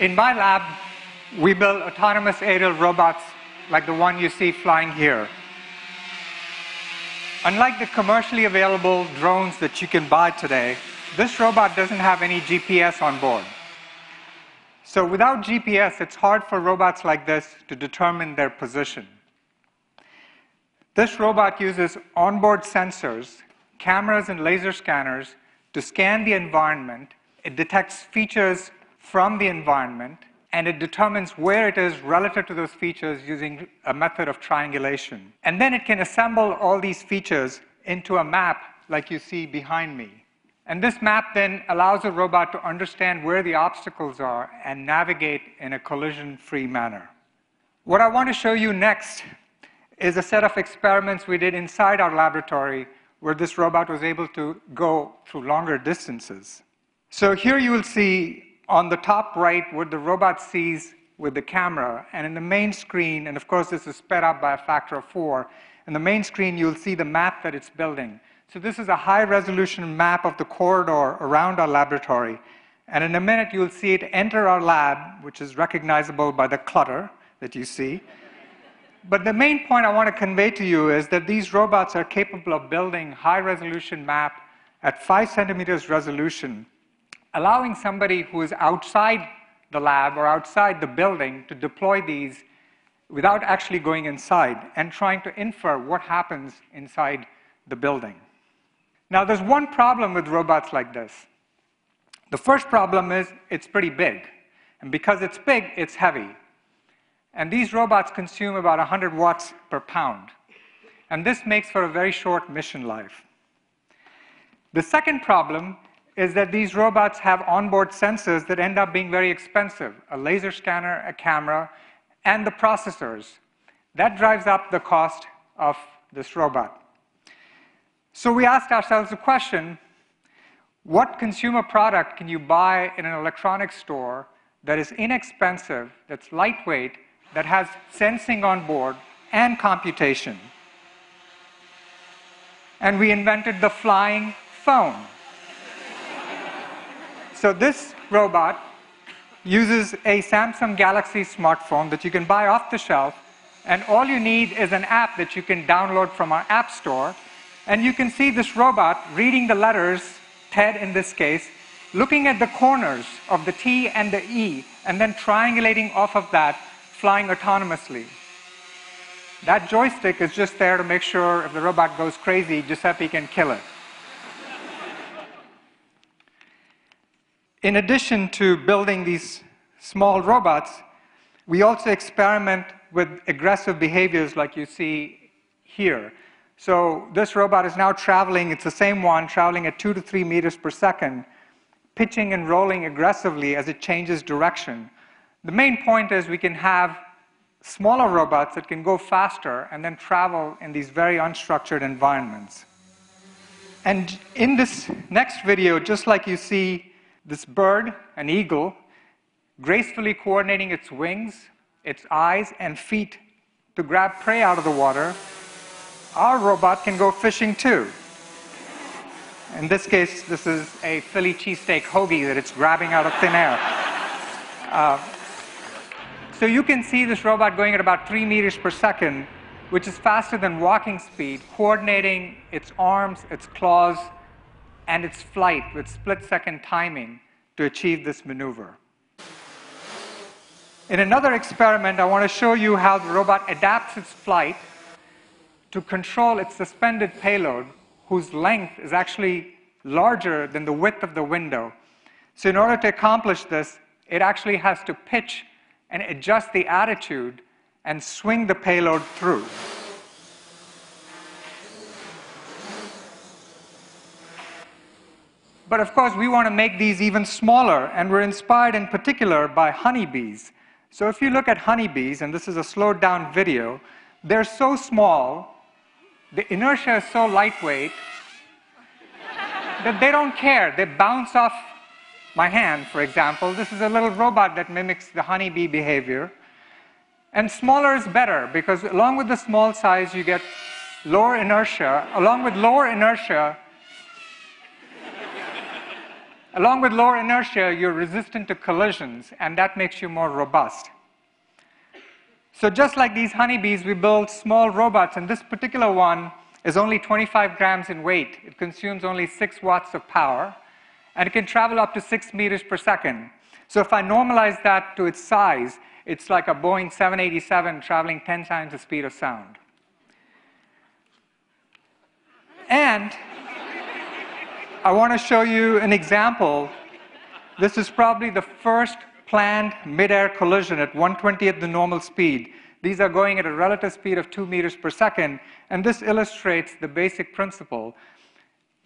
In my lab, we build autonomous aerial robots like the one you see flying here. Unlike the commercially available drones that you can buy today, this robot doesn't have any GPS on board. So without GPS, it's hard for robots like this to determine their position. This robot uses onboard sensors, cameras, and laser scanners to scan the environment. It detects features from the environment, and it determines where it is relative to those features using a method of triangulation. And then it can assemble all these features into a map like you see behind me. And this map then allows a robot to understand where the obstacles are and navigate in a collision free manner. What I want to show you next is a set of experiments we did inside our laboratory where this robot was able to go through longer distances. So here you will see on the top right what the robot sees with the camera, and in the main screen, and of course this is sped up by a factor of four, in the main screen you'll see the map that it's building. So this is a high resolution map of the corridor around our laboratory. And in a minute you'll see it enter our lab, which is recognizable by the clutter that you see. But the main point I want to convey to you is that these robots are capable of building high resolution map at five centimeters resolution, allowing somebody who is outside the lab or outside the building to deploy these without actually going inside and trying to infer what happens inside the building. Now, there's one problem with robots like this. The first problem is it's pretty big. And because it's big, it's heavy. And these robots consume about 100 watts per pound. And this makes for a very short mission life. The second problem is that these robots have onboard sensors that end up being very expensive a laser scanner, a camera, and the processors. That drives up the cost of this robot. So we asked ourselves the question what consumer product can you buy in an electronics store that is inexpensive, that's lightweight, that has sensing on board and computation. And we invented the flying phone. So this robot uses a Samsung Galaxy smartphone that you can buy off the shelf, and all you need is an app that you can download from our app store. And you can see this robot reading the letters, TED in this case, looking at the corners of the T and the E, and then triangulating off of that flying autonomously. That joystick is just there to make sure if the robot goes crazy, Giuseppe can kill it. In addition to building these small robots, we also experiment with aggressive behaviors like you see here. So this robot is now traveling, it's the same one, traveling at two to three meters per second, pitching and rolling aggressively as it changes direction. The main point is we can have smaller robots that can go faster and then travel in these very unstructured environments. And in this next video, just like you see this bird, an eagle, gracefully coordinating its wings, its eyes, and feet to grab prey out of the water, our robot can go fishing too. In this case, this is a Philly cheesesteak hoagie that it's grabbing out of thin air. Uh, so you can see this robot going at about three meters per second, which is faster than walking speed, coordinating its arms, its claws, and its flight with split second timing to achieve this maneuver. In another experiment, I want to show you how the robot adapts its flight to control its suspended payload, whose length is actually larger than the width of the window. So, in order to accomplish this, it actually has to pitch and adjust the attitude and swing the payload through. But of course, we want to make these even smaller, and we're inspired in particular by honeybees. So if you look at honeybees, and this is a slowed down video, they're so small, the inertia is so lightweight that they don't care. They bounce off my hand, for example, this is a little robot that mimics the honeybee behavior. And smaller is better because along with the small size, you get lower inertia. Along with lower inertia, Along with lower inertia, you're resistant to collisions, and that makes you more robust. So just like these honeybees, we build small robots, and this particular one is only 25 grams in weight. It consumes only 6 watts of power, and it can travel up to 6 meters per second. So if I normalize that to its size, it's like a Boeing 787 traveling 10 times the speed of sound. And I want to show you an example. This is probably the first planned mid-air collision at 120th the normal speed. These are going at a relative speed of 2 meters per second, and this illustrates the basic principle.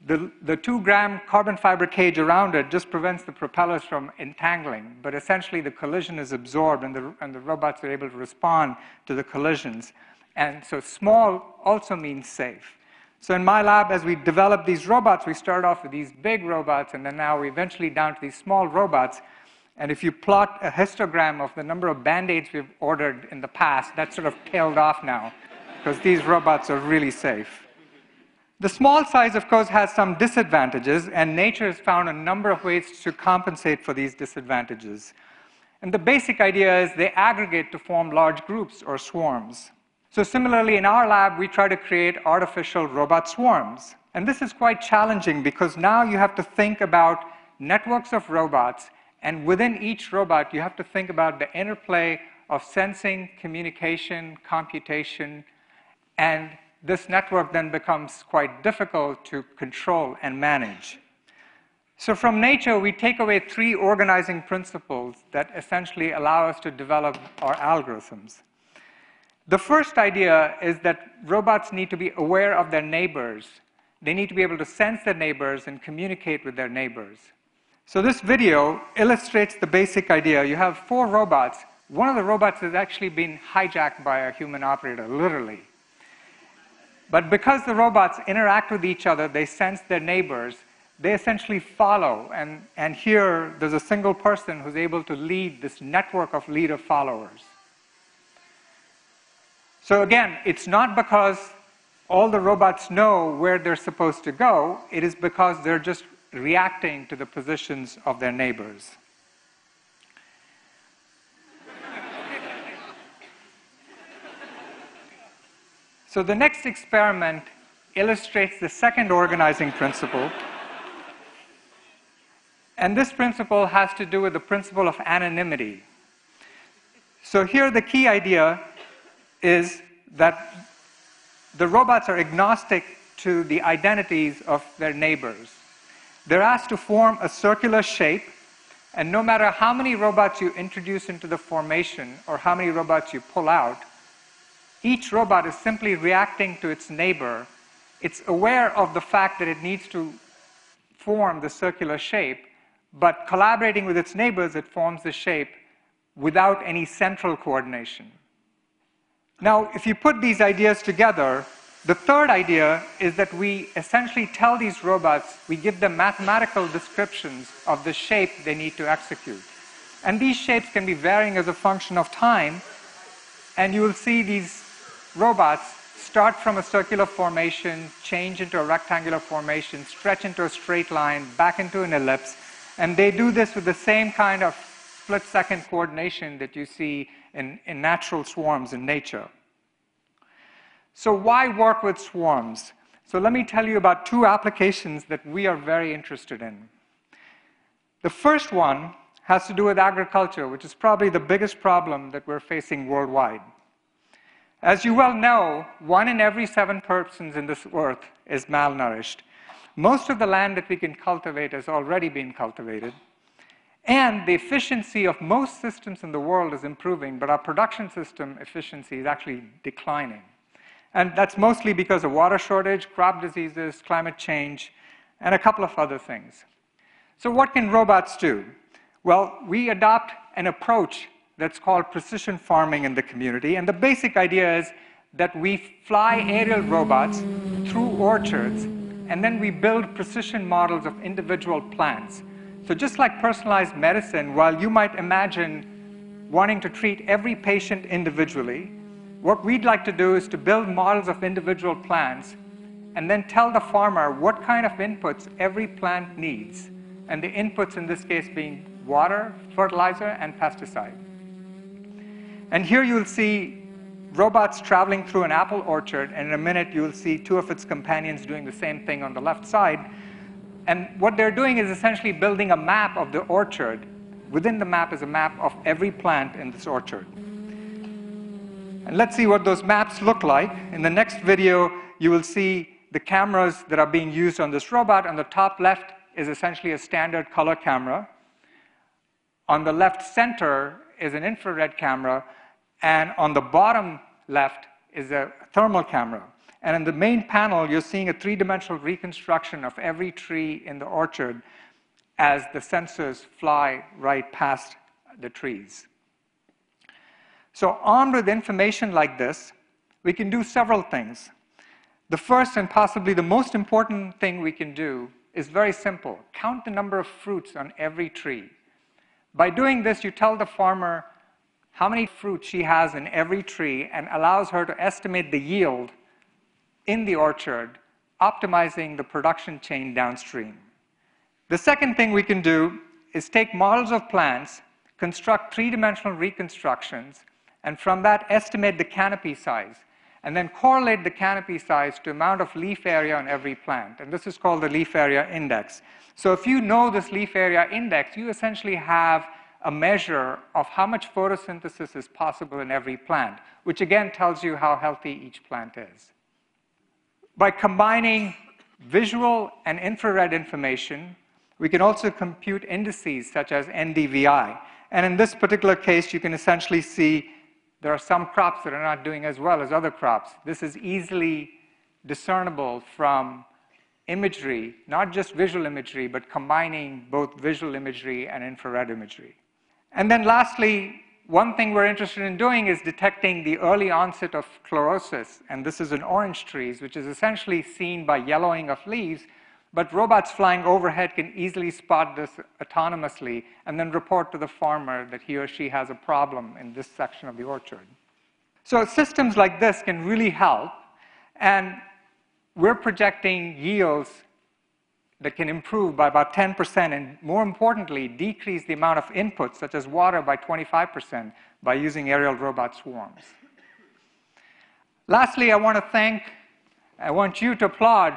The, the two gram carbon fiber cage around it just prevents the propellers from entangling, but essentially the collision is absorbed and the, and the robots are able to respond to the collisions. And so small also means safe. So in my lab, as we develop these robots, we start off with these big robots, and then now we're eventually down to these small robots. And if you plot a histogram of the number of band-aids we've ordered in the past, that's sort of tailed off now, because these robots are really safe. The small size, of course, has some disadvantages, and nature has found a number of ways to compensate for these disadvantages. And the basic idea is they aggregate to form large groups or swarms. So similarly, in our lab, we try to create artificial robot swarms. And this is quite challenging because now you have to think about networks of robots, and within each robot, you have to think about the interplay of sensing, communication, computation, and this network then becomes quite difficult to control and manage. So from nature, we take away three organizing principles that essentially allow us to develop our algorithms. The first idea is that robots need to be aware of their neighbors. They need to be able to sense their neighbors and communicate with their neighbors. So this video illustrates the basic idea. You have four robots. One of the robots has actually been hijacked by a human operator, literally. But because the robots interact with each other, they sense their neighbors, they essentially follow. And, and here, there's a single person who's able to lead this network of leader followers. So again, it's not because all the robots know where they're supposed to go, it is because they're just reacting to the positions of their neighbors. So the next experiment illustrates the second organizing principle. And this principle has to do with the principle of anonymity. So here the key idea is that the robots are agnostic to the identities of their neighbors. They're asked to form a circular shape, and no matter how many robots you introduce into the formation or how many robots you pull out, each robot is simply reacting to its neighbor. It's aware of the fact that it needs to form the circular shape, but collaborating with its neighbors, it forms the shape without any central coordination. Now, if you put these ideas together, the third idea is that we essentially tell these robots, we give them mathematical descriptions of the shape they need to execute. And these shapes can be varying as a function of time, and you will see these robots start from a circular formation, change into a rectangular formation, stretch into a straight line, back into an ellipse, and they do this with the same kind of split second coordination that you see in, in natural swarms in nature. So, why work with swarms? So, let me tell you about two applications that we are very interested in. The first one has to do with agriculture, which is probably the biggest problem that we're facing worldwide. As you well know, one in every seven persons in this earth is malnourished. Most of the land that we can cultivate has already been cultivated. And the efficiency of most systems in the world is improving, but our production system efficiency is actually declining. And that's mostly because of water shortage, crop diseases, climate change, and a couple of other things. So, what can robots do? Well, we adopt an approach that's called precision farming in the community. And the basic idea is that we fly aerial robots through orchards and then we build precision models of individual plants. So, just like personalized medicine, while you might imagine wanting to treat every patient individually, what we'd like to do is to build models of individual plants and then tell the farmer what kind of inputs every plant needs and the inputs in this case being water, fertilizer, and pesticide. And here you'll see robots traveling through an apple orchard, and in a minute you'll see two of its companions doing the same thing on the left side. And what they're doing is essentially building a map of the orchard. Within the map is a map of every plant in this orchard. And let's see what those maps look like. In the next video, you will see the cameras that are being used on this robot. On the top left is essentially a standard color camera. On the left center is an infrared camera, and on the bottom left is a thermal camera. And in the main panel, you're seeing a three-dimensional reconstruction of every tree in the orchard as the sensors fly right past the trees. So armed with information like this, we can do several things. The first and possibly the most important thing we can do is very simple. Count the number of fruits on every tree. By doing this, you tell the farmer how many fruits she has in every tree and allows her to estimate the yield in the orchard, optimizing the production chain downstream. The second thing we can do is take models of plants, construct three-dimensional reconstructions, and from that estimate the canopy size, and then correlate the canopy size to amount of leaf area on every plant. And this is called the leaf area index. So if you know this leaf area index, you essentially have a measure of how much photosynthesis is possible in every plant, which again tells you how healthy each plant is. By combining visual and infrared information, we can also compute indices such as NDVI. And in this particular case, you can essentially see there are some crops that are not doing as well as other crops. This is easily discernible from imagery, not just visual imagery, but combining both visual imagery and infrared imagery. And then lastly, one thing we're interested in doing is detecting the early onset of chlorosis, and this is in orange trees, which is essentially seen by yellowing of leaves, but robots flying overhead can easily spot this autonomously and then report to the farmer that he or she has a problem in this section of the orchard. So systems like this can really help, and we're projecting yields that can improve by about 10%, and more importantly, decrease the amount of inputs, such as water, by 25% by using aerial robot swarms. Lastly, I want to thank, I want you to applaud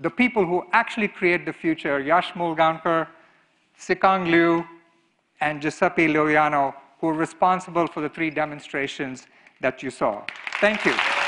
the people who actually create the future, Yash Mulgaonkar, Sikang Liu, and Giuseppe Loiano, who are responsible for the three demonstrations that you saw. Thank you.